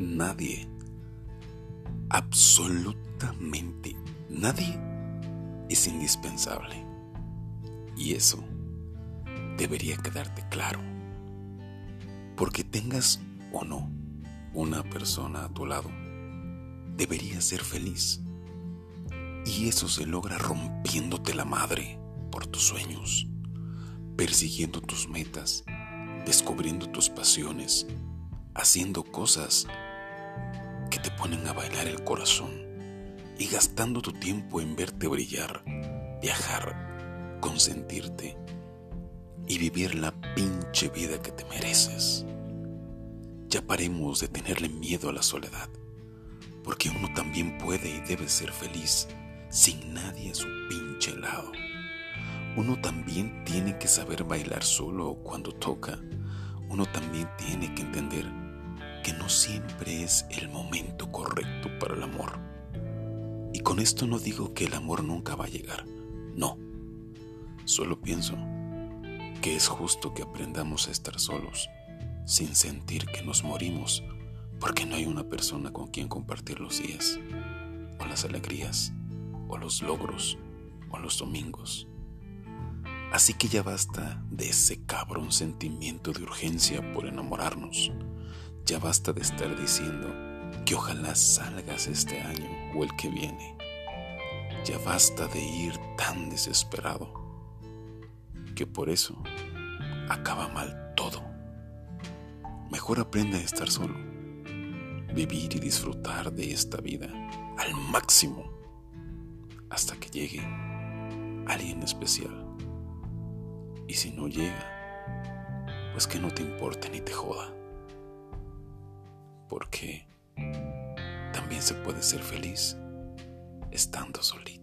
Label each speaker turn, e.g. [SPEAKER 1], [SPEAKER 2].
[SPEAKER 1] nadie, absolutamente nadie es indispensable. Y eso debería quedarte claro. Porque tengas o no una persona a tu lado, deberías ser feliz. Y eso se logra rompiéndote la madre por tus sueños, persiguiendo tus metas, descubriendo tus pasiones, haciendo cosas que te ponen a bailar el corazón y gastando tu tiempo en verte brillar, viajar, consentirte y vivir la pinche vida que te mereces. Ya paremos de tenerle miedo a la soledad, porque uno también puede y debe ser feliz sin nadie a su pinche lado. Uno también tiene que saber bailar solo cuando toca. Uno también tiene que entender que no siempre es el momento correcto para el amor. Y con esto no digo que el amor nunca va a llegar. No. Solo pienso que es justo que aprendamos a estar solos, sin sentir que nos morimos, porque no hay una persona con quien compartir los días, o las alegrías, o los logros, o los domingos. Así que ya basta de ese cabrón sentimiento de urgencia por enamorarnos. Ya basta de estar diciendo que ojalá salgas este año o el que viene. Ya basta de ir tan desesperado que por eso acaba mal todo. Mejor aprende a estar solo, vivir y disfrutar de esta vida al máximo hasta que llegue alguien especial. Y si no llega, pues que no te importe ni te joda. Porque también se puede ser feliz estando solito.